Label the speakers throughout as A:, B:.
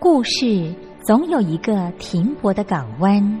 A: 故事总有一个停泊的港湾。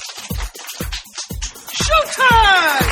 B: Showtime!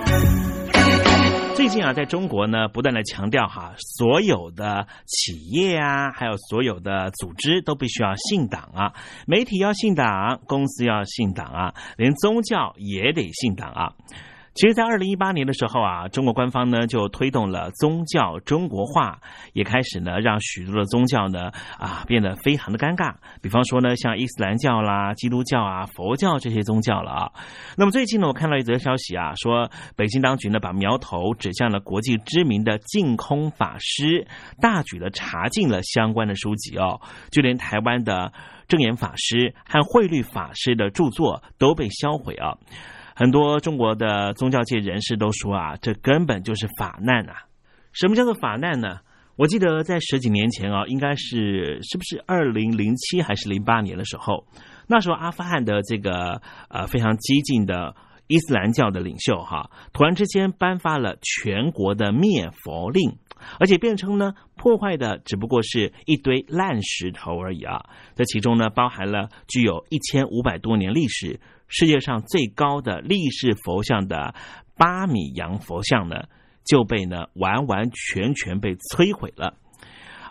B: 最近啊，在中国呢，不断的强调哈，所有的企业啊，还有所有的组织都必须要信党啊，媒体要信党，公司要信党啊，连宗教也得信党啊。其实，在二零一八年的时候啊，中国官方呢就推动了宗教中国化，也开始呢让许多的宗教呢啊变得非常的尴尬。比方说呢，像伊斯兰教啦、基督教啊、佛教这些宗教了啊。那么最近呢，我看到一则消息啊，说北京当局呢把苗头指向了国际知名的净空法师，大举的查禁了相关的书籍哦，就连台湾的正言法师和慧律法师的著作都被销毁啊。很多中国的宗教界人士都说啊，这根本就是法难啊！什么叫做法难呢？我记得在十几年前啊，应该是是不是二零零七还是零八年的时候，那时候阿富汗的这个呃非常激进的伊斯兰教的领袖哈，突然之间颁发了全国的灭佛令，而且辩称呢，破坏的只不过是一堆烂石头而已啊！这其中呢，包含了具有一千五百多年历史。世界上最高的立式佛像的巴米扬佛像呢，就被呢完完全全被摧毁了。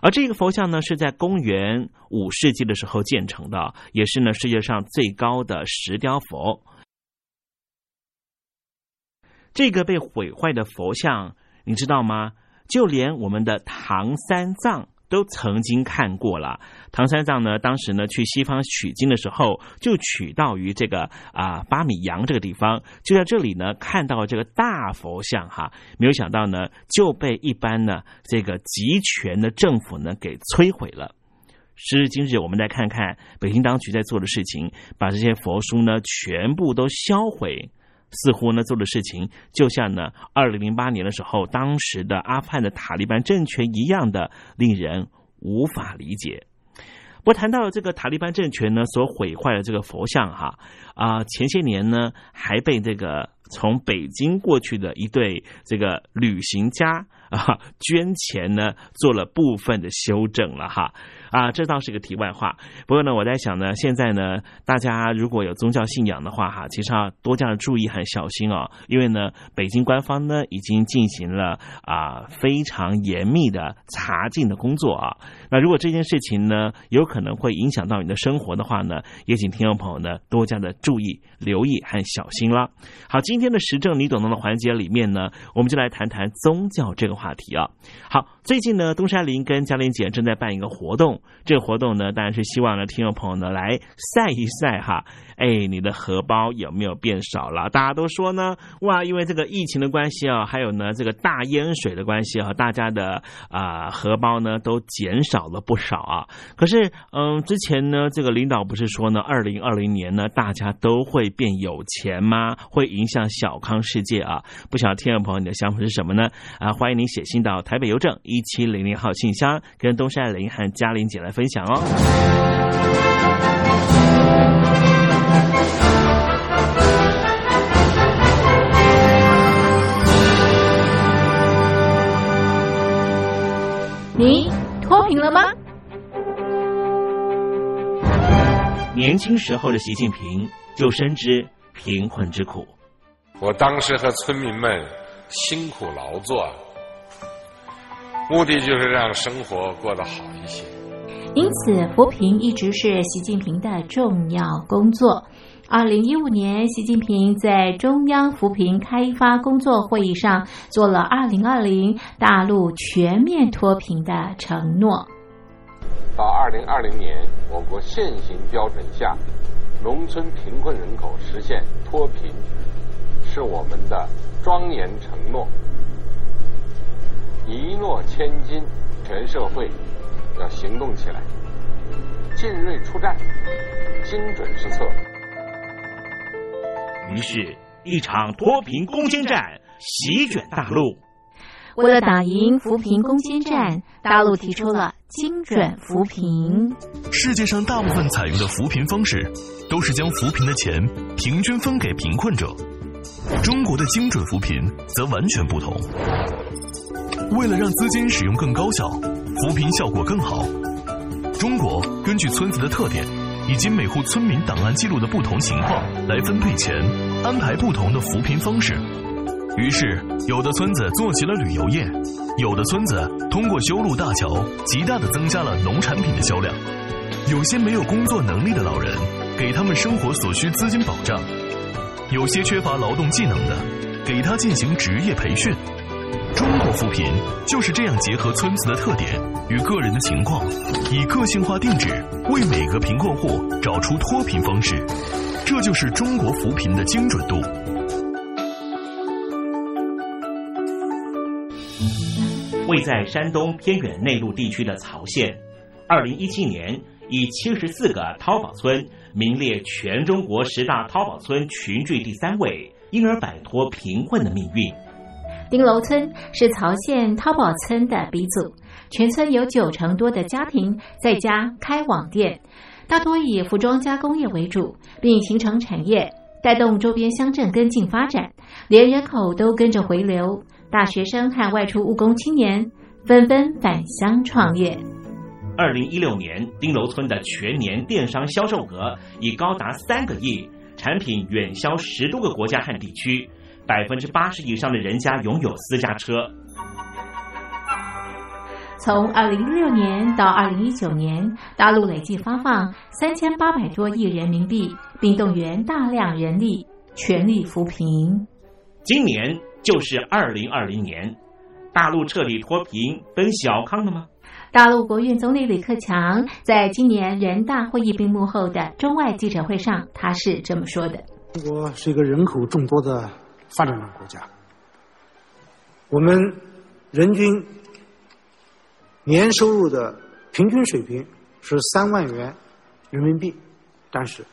B: 而这个佛像呢，是在公元五世纪的时候建成的，也是呢世界上最高的石雕佛。这个被毁坏的佛像，你知道吗？就连我们的唐三藏。都曾经看过了，唐三藏呢，当时呢去西方取经的时候，就取到于这个啊巴米扬这个地方，就在这里呢看到这个大佛像哈，没有想到呢就被一般呢这个集权的政府呢给摧毁了。时至今日，我们来看看北京当局在做的事情，把这些佛书呢全部都销毁。似乎呢做的事情就像呢二零零八年的时候，当时的阿富汗的塔利班政权一样的令人无法理解。我谈到这个塔利班政权呢所毁坏的这个佛像哈啊，前些年呢还被这个从北京过去的一对这个旅行家啊捐钱呢做了部分的修正了哈。啊，这倒是个题外话。不过呢，我在想呢，现在呢，大家如果有宗教信仰的话，哈，其实要多加的注意和小心哦。因为呢，北京官方呢已经进行了啊非常严密的查禁的工作啊。那如果这件事情呢有可能会影响到你的生活的话呢，也请听众朋友呢多加的注意、留意和小心了。好，今今天的时政你懂得的环节里面呢，我们就来谈谈宗教这个话题啊。好，最近呢，东山林跟嘉玲姐正在办一个活动。这个活动呢，当然是希望呢，听众朋友呢来晒一晒哈。哎，你的荷包有没有变少了？大家都说呢，哇，因为这个疫情的关系啊，还有呢这个大烟水的关系啊，大家的啊荷包呢都减少了不少啊。可是，嗯，之前呢，这个领导不是说呢，二零二零年呢，大家都会变有钱吗？会影响小康世界啊？不晓得听众朋友你的想法是什么呢？啊，欢迎您写信到台北邮政一七零零号信箱，跟东山林和嘉玲姐来分享哦。
C: 你脱贫了吗？
B: 年轻时候的习近平就深知贫困之苦。
D: 我当时和村民们辛苦劳作，目的就是让生活过得好一些。
A: 因此，扶贫一直是习近平的重要工作。二零一五年，习近平在中央扶贫开发工作会议上做了二零二零大陆全面脱贫的承诺。
D: 到二零二零年，我国现行标准下，农村贫困人口实现脱贫，是我们的庄严承诺。一诺千金，全社会要行动起来，进锐出战，精准施策。
B: 于是，一场脱贫攻坚战席卷大陆。
A: 为了打赢扶贫攻坚战，大陆提出了精准扶贫。
E: 世界上大部分采用的扶贫方式，都是将扶贫的钱平均分给贫困者。中国的精准扶贫则完全不同。为了让资金使用更高效，扶贫效果更好，中国根据村子的特点以及每户村民档案记录的不同情况来分配钱，安排不同的扶贫方式。于是，有的村子做起了旅游业，有的村子通过修路大桥，极大的增加了农产品的销量。有些没有工作能力的老人，给他们生活所需资金保障；有些缺乏劳动技能的，给他进行职业培训。中国扶贫就是这样结合村子的特点与个人的情况，以个性化定制为每个贫困户找出脱贫方式。这就是中国扶贫的精准度。
B: 位在山东偏远内陆地区的曹县，二零一七年以七十四个淘宝村名列全中国十大淘宝村群聚第三位，因而摆脱贫困的命运。
A: 丁楼村是曹县淘宝村的鼻祖，全村有九成多的家庭在家开网店，大多以服装加工业为主，并形成产业，带动周边乡镇跟进发展，连人口都跟着回流。大学生和外出务工青年纷纷返乡创业。
B: 二零一六年，丁楼村的全年电商销售额已高达三个亿，产品远销十多个国家和地区。百分之八十以上的人家拥有私家车。
A: 从二零一六年到二零一九年，大陆累计发放三千八百多亿人民币，并动员大量人力，全力扶贫。
B: 今年就是二零二零年，大陆彻底脱贫奔小康了吗？
A: 大陆国务院总理李克强在今年人大会议闭幕后的中外记者会上，他是这么说的：“
F: 中国是一个人口众多的。”发展中国家，我们人均年收入的平均水平是三万元人民币，但是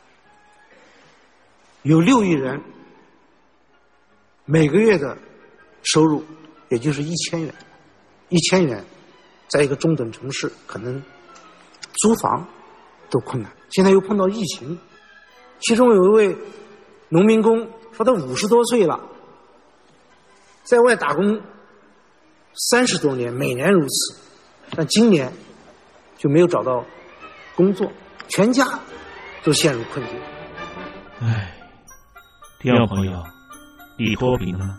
F: 有六亿人每个月的收入也就是一千元，一千元在一个中等城市可能租房都困难。现在又碰到疫情，其中有一位农民工。说他五十多岁了，在外打工三十多年，每年如此，但今年就没有找到工作，全家都陷入困境。
B: 唉，第二朋友，你脱贫了吗？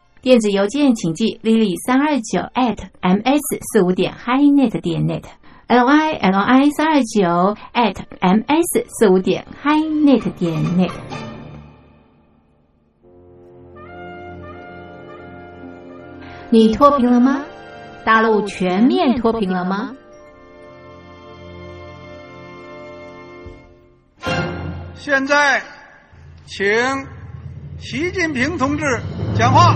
A: 电子邮件请寄 lily 三二九 at ms 四五点 highnet 点 net，l i l i 三二九 at ms 四五点 highnet 点 net。你脱贫了吗？大陆全面脱贫了吗？
G: 现在，请习近平同志讲话。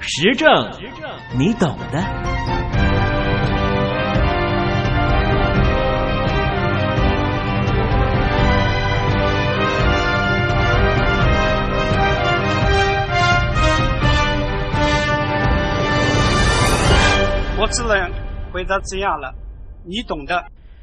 B: 时政，你懂的。
G: 我只能回答这样了，你懂的。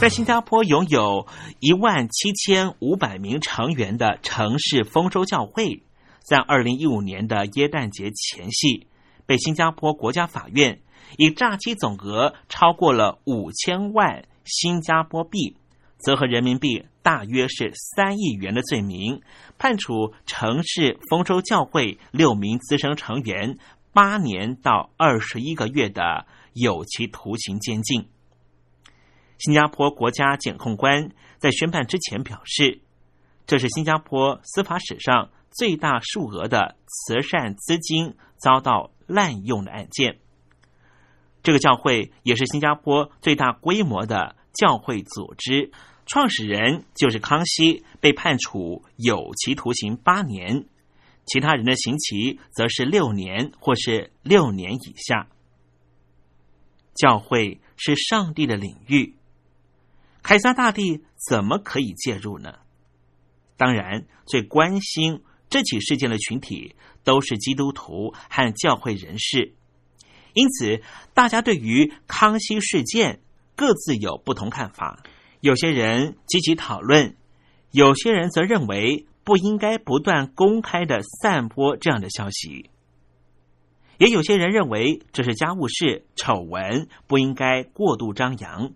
B: 在新加坡拥有一万七千五百名成员的城市丰收教会，在二零一五年的耶诞节前夕，被新加坡国家法院以诈欺总额超过了五千万新加坡币，折合人民币大约是三亿元的罪名，判处城市丰收教会六名资深成员八年到二十一个月的有期徒刑监禁。新加坡国家检控官在宣判之前表示，这是新加坡司法史上最大数额的慈善资金遭到滥用的案件。这个教会也是新加坡最大规模的教会组织，创始人就是康熙，被判处有期徒刑八年，其他人的刑期则是六年或是六年以下。教会是上帝的领域。凯撒大帝怎么可以介入呢？当然，最关心这起事件的群体都是基督徒和教会人士，因此大家对于康熙事件各自有不同看法。有些人积极讨论，有些人则认为不应该不断公开的散播这样的消息，也有些人认为这是家务事、丑闻，不应该过度张扬。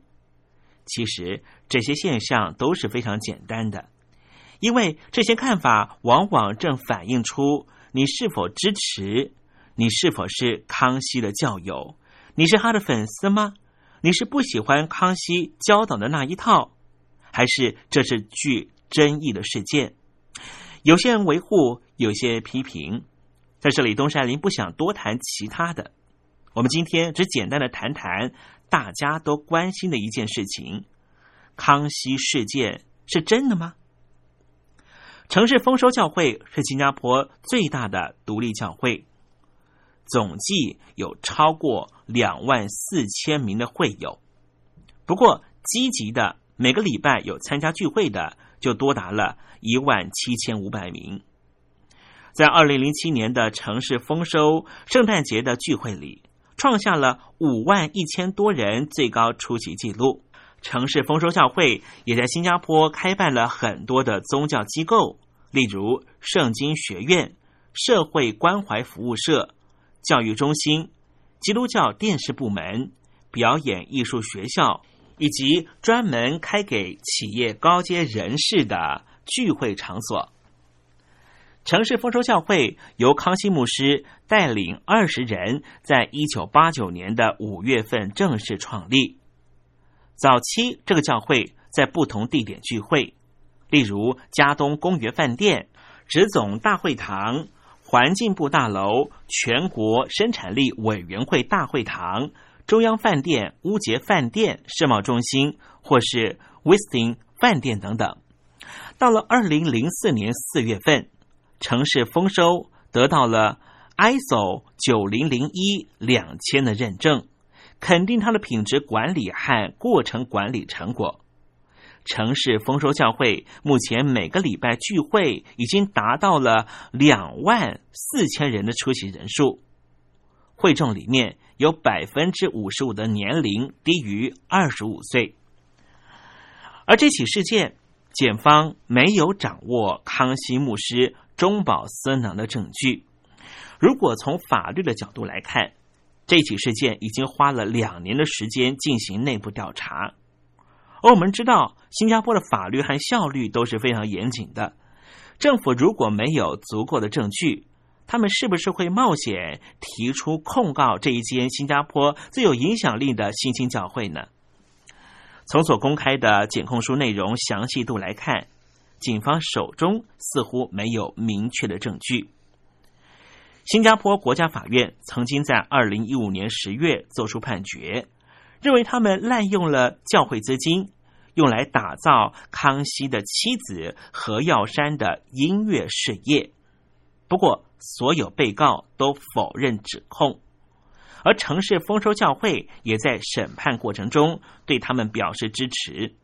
B: 其实这些现象都是非常简单的，因为这些看法往往正反映出你是否支持，你是否是康熙的教友，你是他的粉丝吗？你是不喜欢康熙教导的那一套，还是这是具争议的事件？有些人维护，有些批评。在这里，东山林不想多谈其他的，我们今天只简单的谈谈。大家都关心的一件事情：康熙事件是真的吗？城市丰收教会是新加坡最大的独立教会，总计有超过两万四千名的会友。不过，积极的每个礼拜有参加聚会的就多达了一万七千五百名。在二零零七年的城市丰收圣诞节的聚会里。创下了五万一千多人最高出席记录。城市丰收教会也在新加坡开办了很多的宗教机构，例如圣经学院、社会关怀服务社、教育中心、基督教电视部门、表演艺术学校，以及专门开给企业高阶人士的聚会场所。城市丰收教会由康熙牧师带领二十人，在一九八九年的五月份正式创立。早期，这个教会在不同地点聚会，例如嘉东公园饭店、直总大会堂、环境部大楼、全国生产力委员会大会堂、中央饭店、乌节饭店、世贸中心，或是 Westin 饭店等等。到了二零零四年四月份，城市丰收得到了 ISO 九零零一两千的认证，肯定它的品质管理和过程管理成果。城市丰收教会目前每个礼拜聚会已经达到了两万四千人的出席人数，会众里面有百分之五十五的年龄低于二十五岁，而这起事件，检方没有掌握康熙牧师中饱私囊的证据。如果从法律的角度来看，这起事件已经花了两年的时间进行内部调查。而我们知道，新加坡的法律和效率都是非常严谨的。政府如果没有足够的证据，他们是不是会冒险提出控告这一间新加坡最有影响力的新兴教会呢？从所公开的检控书内容详细度来看，警方手中似乎没有明确的证据。新加坡国家法院曾经在二零一五年十月作出判决。认为他们滥用了教会资金，用来打造康熙的妻子何耀珊的音乐事业。不过，所有被告都否认指控，而城市丰收教会也在审判过程中对他们表示支持。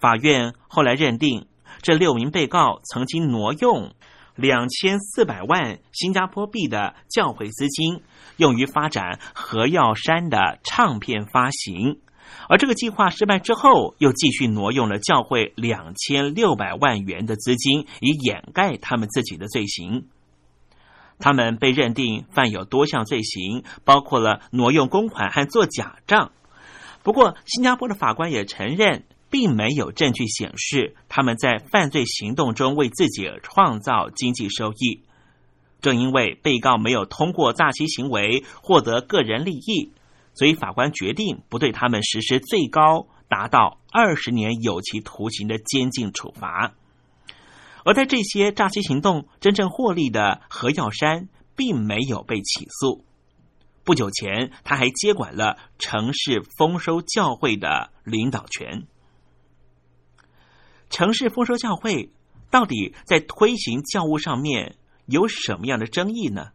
B: 法院后来认定，这六名被告曾经挪用。两千四百万新加坡币的教会资金用于发展何耀山的唱片发行，而这个计划失败之后，又继续挪用了教会两千六百万元的资金，以掩盖他们自己的罪行。他们被认定犯有多项罪行，包括了挪用公款和做假账。不过，新加坡的法官也承认。并没有证据显示他们在犯罪行动中为自己创造经济收益。正因为被告没有通过诈欺行为获得个人利益，所以法官决定不对他们实施最高达到二十年有期徒刑的监禁处罚。而在这些诈欺行动真正获利的何耀山，并没有被起诉。不久前，他还接管了城市丰收教会的领导权。城市丰收教会到底在推行教务上面有什么样的争议呢？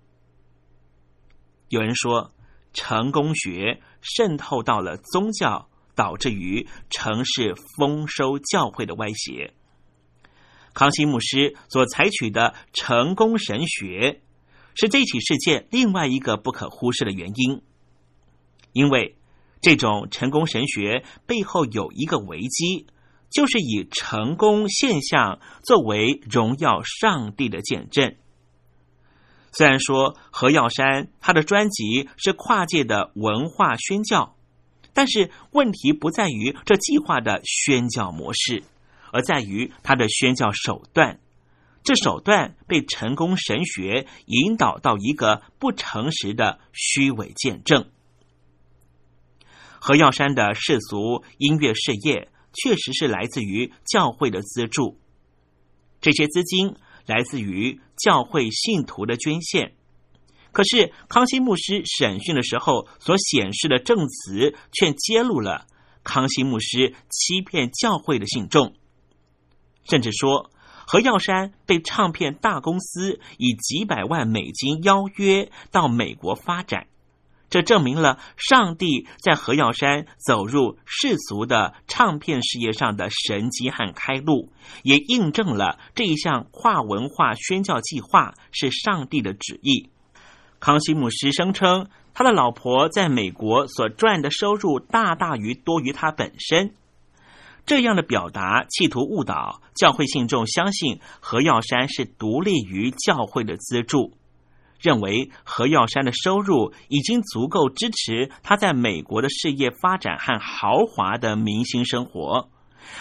B: 有人说，成功学渗透到了宗教，导致于城市丰收教会的歪斜。康熙牧师所采取的成功神学，是这起事件另外一个不可忽视的原因，因为这种成功神学背后有一个危机。就是以成功现象作为荣耀上帝的见证。虽然说何耀山他的专辑是跨界的文化宣教，但是问题不在于这计划的宣教模式，而在于他的宣教手段。这手段被成功神学引导到一个不诚实的虚伪见证。何耀山的世俗音乐事业。确实是来自于教会的资助，这些资金来自于教会信徒的捐献。可是康熙牧师审讯的时候所显示的证词，却揭露了康熙牧师欺骗教会的信众，甚至说何耀山被唱片大公司以几百万美金邀约到美国发展。这证明了上帝在何耀山走入世俗的唱片事业上的神迹和开路，也印证了这一项跨文化宣教计划是上帝的旨意。康熙牧师声称，他的老婆在美国所赚的收入大大于多于他本身。这样的表达企图误导教会信众，相信何耀山是独立于教会的资助。认为何耀山的收入已经足够支持他在美国的事业发展和豪华的明星生活，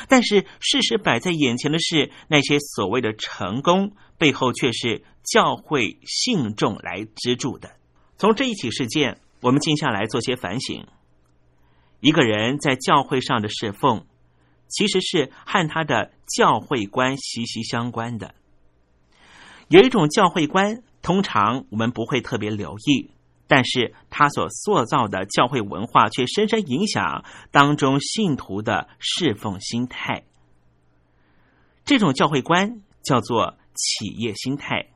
B: 但是事实摆在眼前的是，那些所谓的成功背后却是教会信众来资助的。从这一起事件，我们静下来做些反省：一个人在教会上的侍奉，其实是和他的教会观息息相关的。有一种教会观。通常我们不会特别留意，但是他所塑造的教会文化却深深影响当中信徒的侍奉心态。这种教会观叫做企业心态，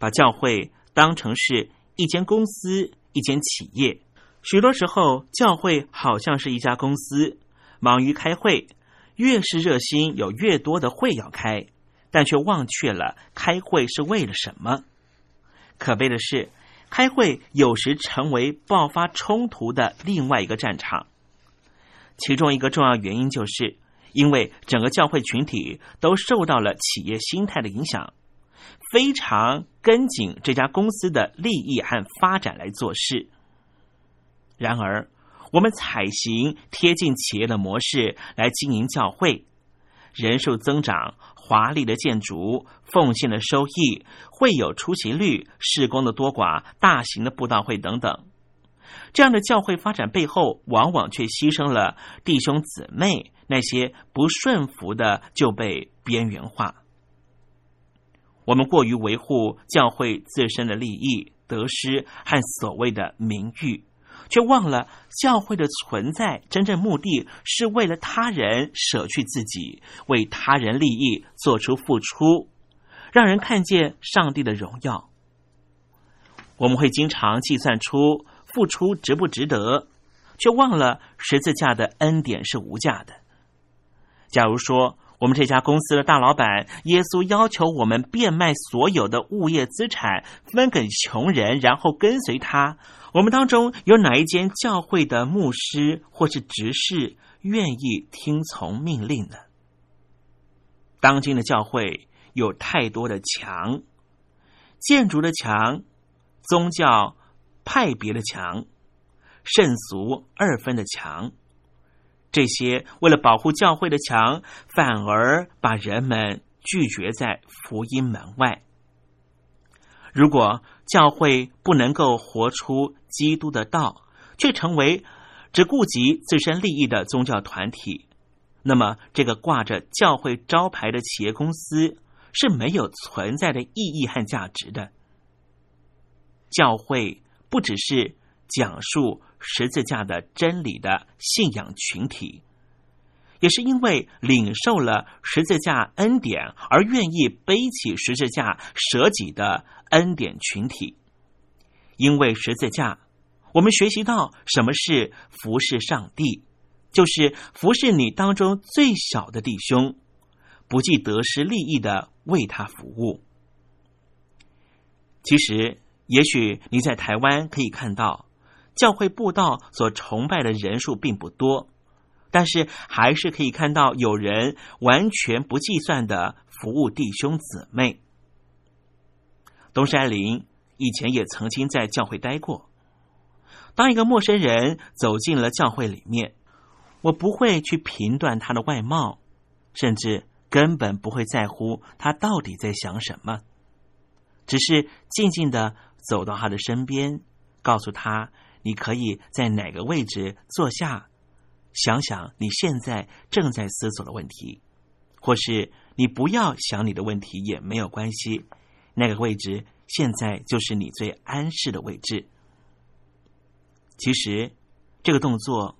B: 把教会当成是一间公司、一间企业。许多时候，教会好像是一家公司，忙于开会，越是热心，有越多的会要开，但却忘却了开会是为了什么。可悲的是，开会有时成为爆发冲突的另外一个战场。其中一个重要原因就是。因为整个教会群体都受到了企业心态的影响，非常跟紧这家公司的利益和发展来做事。然而，我们采行贴近企业的模式来经营教会，人数增长、华丽的建筑、奉献的收益、会有出席率、施工的多寡、大型的布道会等等，这样的教会发展背后，往往却牺牲了弟兄姊妹。那些不顺服的就被边缘化。我们过于维护教会自身的利益、得失和所谓的名誉，却忘了教会的存在真正目的是为了他人舍去自己，为他人利益做出付出，让人看见上帝的荣耀。我们会经常计算出付出值不值得，却忘了十字架的恩典是无价的。假如说我们这家公司的大老板耶稣要求我们变卖所有的物业资产分给穷人，然后跟随他，我们当中有哪一间教会的牧师或是执事愿意听从命令呢？当今的教会有太多的墙，建筑的墙，宗教派别的墙，圣俗二分的墙。这些为了保护教会的墙，反而把人们拒绝在福音门外。如果教会不能够活出基督的道，却成为只顾及自身利益的宗教团体，那么这个挂着教会招牌的企业公司是没有存在的意义和价值的。教会不只是讲述。十字架的真理的信仰群体，也是因为领受了十字架恩典而愿意背起十字架舍己的恩典群体。因为十字架，我们学习到什么是服侍上帝，就是服侍你当中最小的弟兄，不计得失利益的为他服务。其实，也许你在台湾可以看到。教会布道所崇拜的人数并不多，但是还是可以看到有人完全不计算的服务弟兄姊妹。东山林以前也曾经在教会待过。当一个陌生人走进了教会里面，我不会去评断他的外貌，甚至根本不会在乎他到底在想什么，只是静静的走到他的身边，告诉他。你可以在哪个位置坐下，想想你现在正在思索的问题，或是你不要想你的问题也没有关系。那个位置现在就是你最安适的位置。其实，这个动作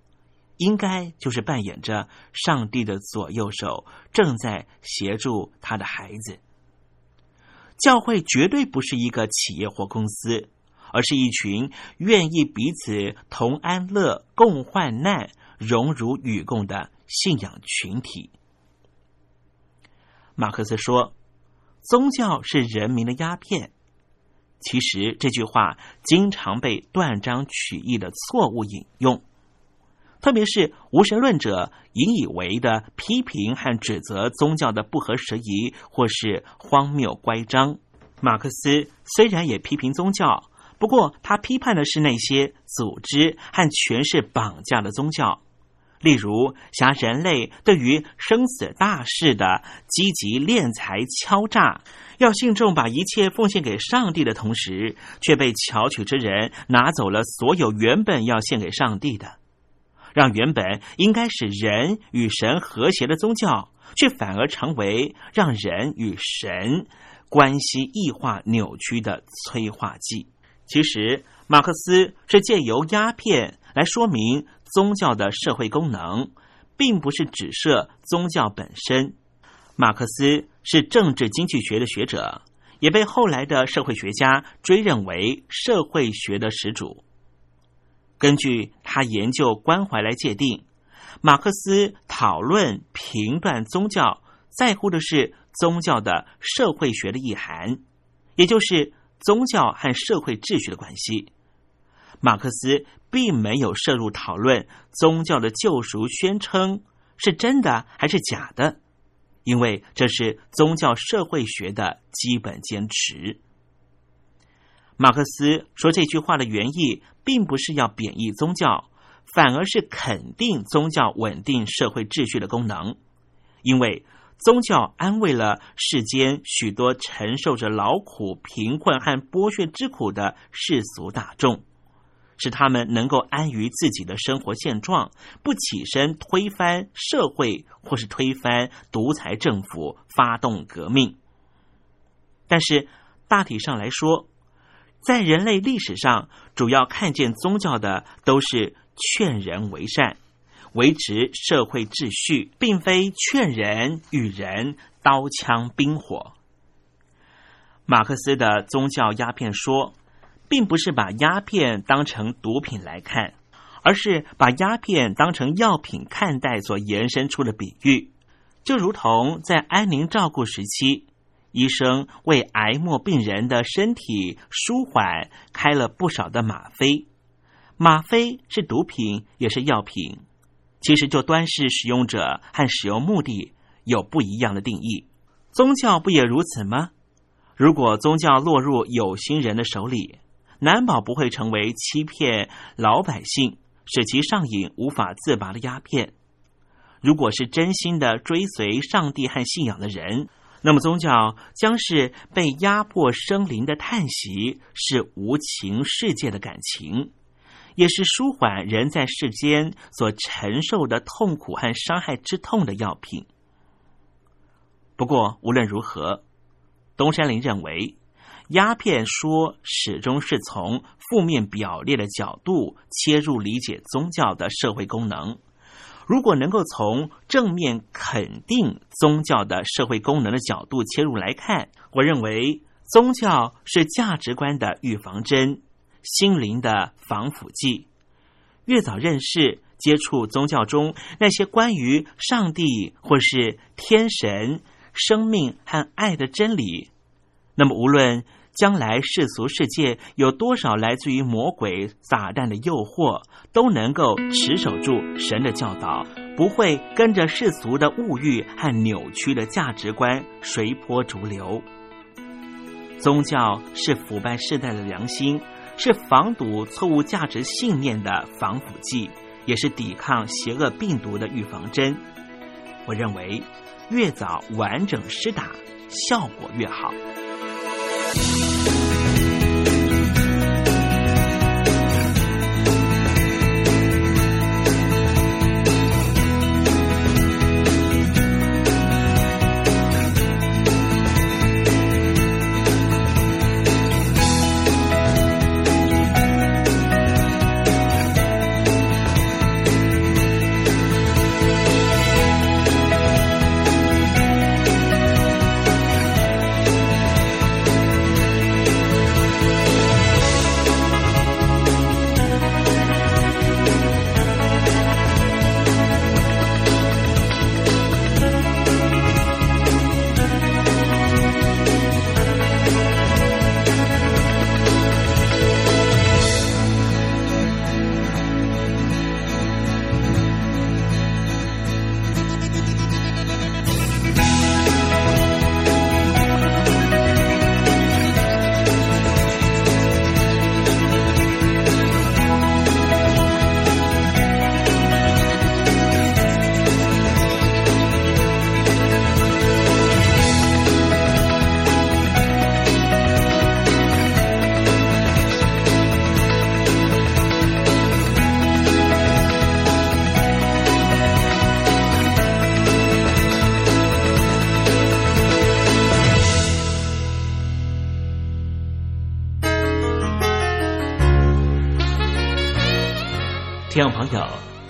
B: 应该就是扮演着上帝的左右手，正在协助他的孩子。教会绝对不是一个企业或公司。而是一群愿意彼此同安乐、共患难、荣辱与共的信仰群体。马克思说：“宗教是人民的鸦片。”其实这句话经常被断章取义的错误引用，特别是无神论者引以为的批评和指责宗教的不合时宜或是荒谬乖张。马克思虽然也批评宗教。不过，他批判的是那些组织和权势绑架的宗教，例如挟人类对于生死大事的积极敛财敲诈，要信众把一切奉献给上帝的同时，却被巧取之人拿走了所有原本要献给上帝的，让原本应该使人与神和谐的宗教，却反而成为让人与神关系异化扭曲的催化剂。其实，马克思是借由鸦片来说明宗教的社会功能，并不是指涉宗教本身。马克思是政治经济学的学者，也被后来的社会学家追认为社会学的始祖。根据他研究关怀来界定，马克思讨论评断宗教，在乎的是宗教的社会学的意涵，也就是宗教和社会秩序的关系。马克思并没有涉入讨论宗教的救赎宣称是真的还是假的，因为这是宗教社会学的基本坚持。马克思说这句话的原意，并不是要贬义宗教，反而是肯定宗教稳定社会秩序的功能，因为宗教安慰了世间许多承受着劳苦、贫困和剥削之苦的世俗大众。使他们能够安于自己的生活现状，不起身推翻社会或是推翻独裁政府，发动革命。但是大体上来说，在人类历史上，主要看见宗教的都是劝人为善、维持社会秩序，并非劝人与人刀枪兵火。马克思的宗教鸦片说。并不是把鸦片当成毒品来看，而是把鸦片当成药品看待所延伸出的比喻，就如同在安宁照顾时期，医生为癌末病人的身体舒缓开了不少的吗啡。吗啡是毒品也是药品，其实就端视使用者和使用目的有不一样的定义。宗教不也如此吗？如果宗教落入有心人的手里，难保不会成为欺骗老百姓、使其上瘾无法自拔的鸦片。如果是真心的追随上帝和信仰的人，那么宗教将是被压迫生灵的叹息，是无情世界的感情，也是舒缓人在世间所承受的痛苦和伤害之痛的药品。不过无论如何，东山林认为。鸦片说始终是从负面表列的角度切入理解宗教的社会功能。如果能够从正面肯定宗教的社会功能的角度切入来看，我认为宗教是价值观的预防针，心灵的防腐剂。越早认识、接触宗教中那些关于上帝或是天神、生命和爱的真理，那么无论。将来世俗世界有多少来自于魔鬼撒旦的诱惑，都能够持守住神的教导，不会跟着世俗的物欲和扭曲的价值观随波逐流。宗教是腐败世代的良心，是防堵错误价值信念的防腐剂，也是抵抗邪恶病毒的预防针。我认为，越早完整施打，效果越好。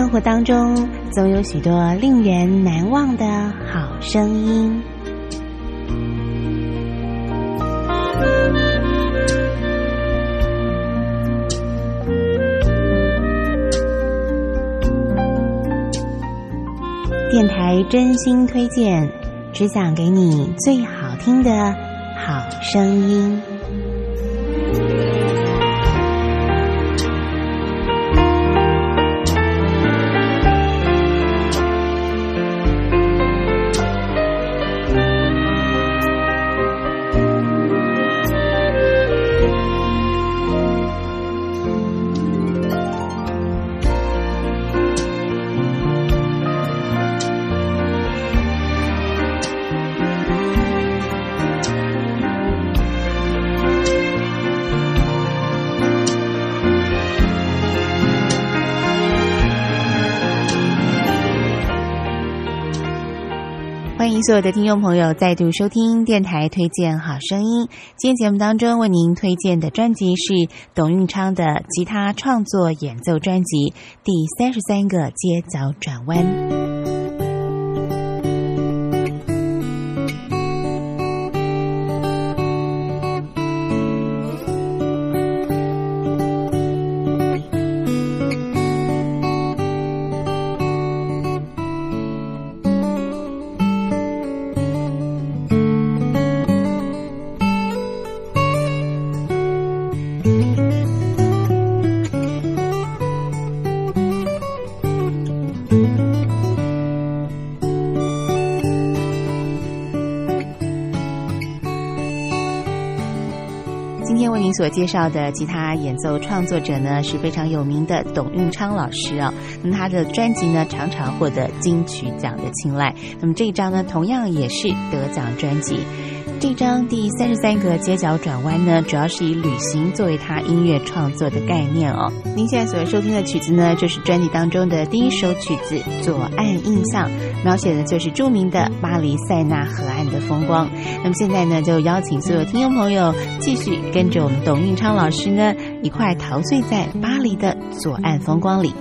H: 生活当中总有许多令人难忘的好声音。电台真心推荐，只想给你最好听的好声音。欢迎所有的听众朋友再度收听电台推荐好声音。今天节目当中为您推荐的专辑是董运昌的吉他创作演奏专辑《第三十三个街角转弯》。所介绍的吉他演奏创作者呢是非常有名的董运昌老师啊。那他的专辑呢常常获得金曲奖的青睐。那么这一张呢同样也是得奖专辑。这张第三十三个街角转弯呢，主要是以旅行作为他音乐创作的概念哦。您现在所收听的曲子呢，就是专辑当中的第一首曲子《左岸印象》，描写的就是著名的巴黎塞纳河岸的风光。那么现在呢，就邀请所有听众朋友继续跟着我们董运昌老师呢，一块陶醉在巴黎的左岸风光里。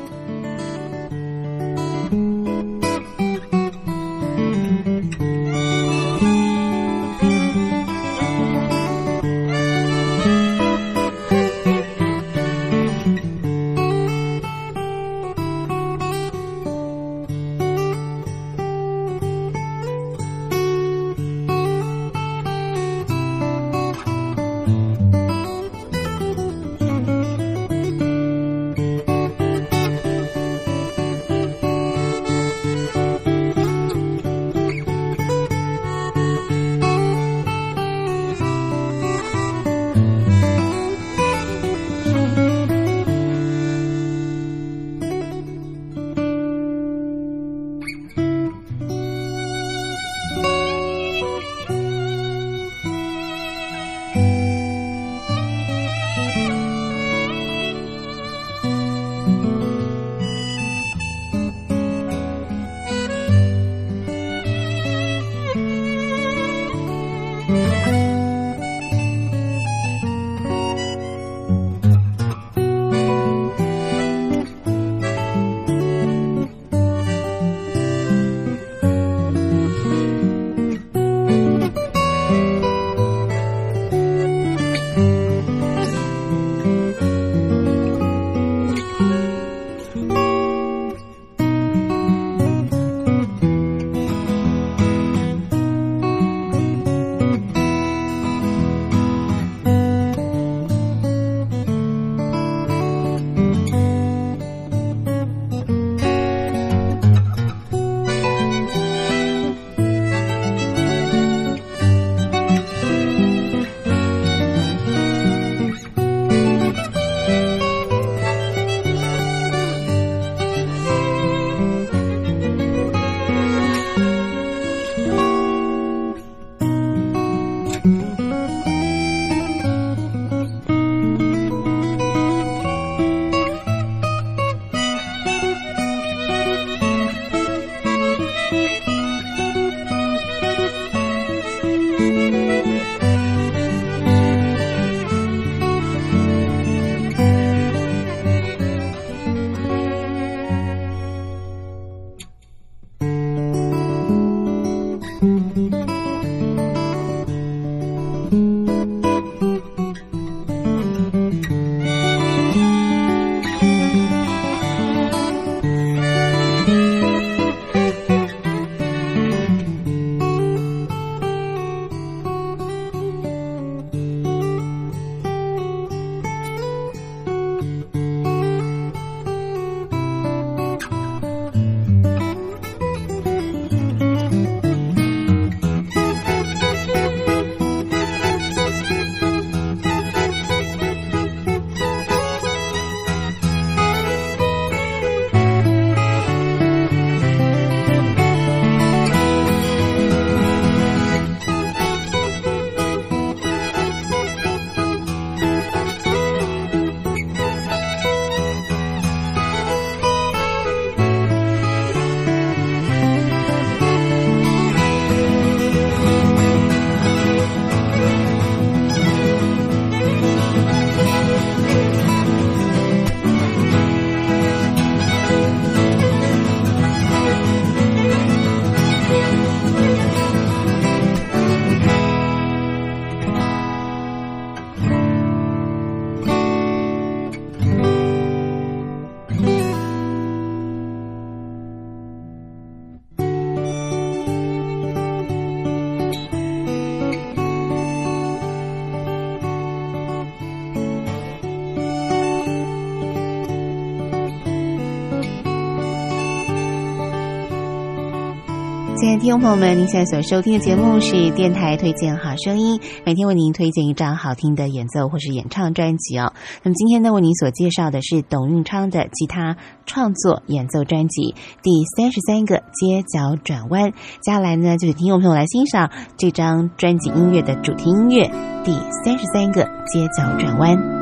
H: 听众朋友们，您现在所收听的节目是电台推荐好声音，每天为您推荐一张好听的演奏或是演唱专辑哦。那么今天呢，为您所介绍的是董运昌的吉他创作演奏专辑第三十三个街角转弯。接下来呢，就是听众朋友来欣赏这张专辑音乐的主题音乐第三十三个街角转弯。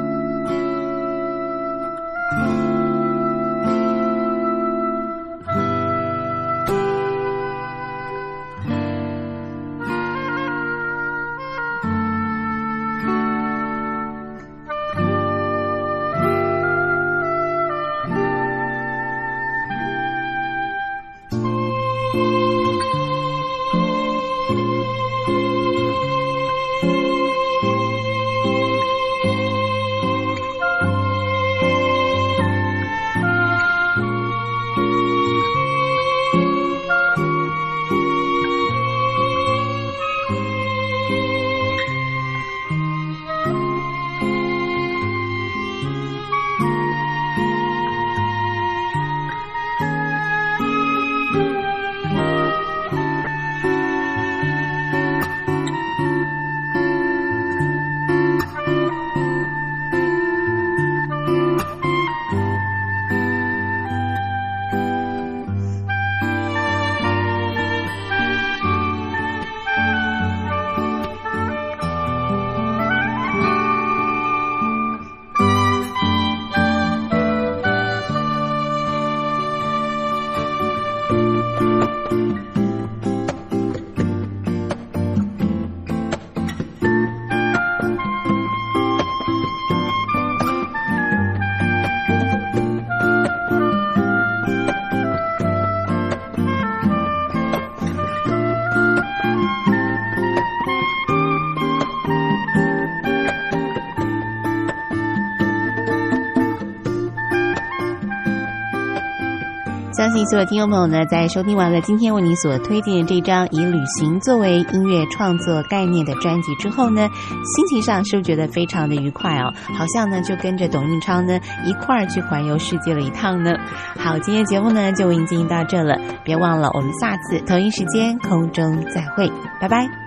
H: 相信所有听众朋友呢，在收听完了今天为您所推荐的这张以旅行作为音乐创作概念的专辑之后呢，心情上是不是觉得非常的愉快哦？好像呢就跟着董运昌呢一块儿去环游世界了一趟呢。好，今天节目呢就为您进行到这了，别忘了我们下次同一时间空中再会，拜拜。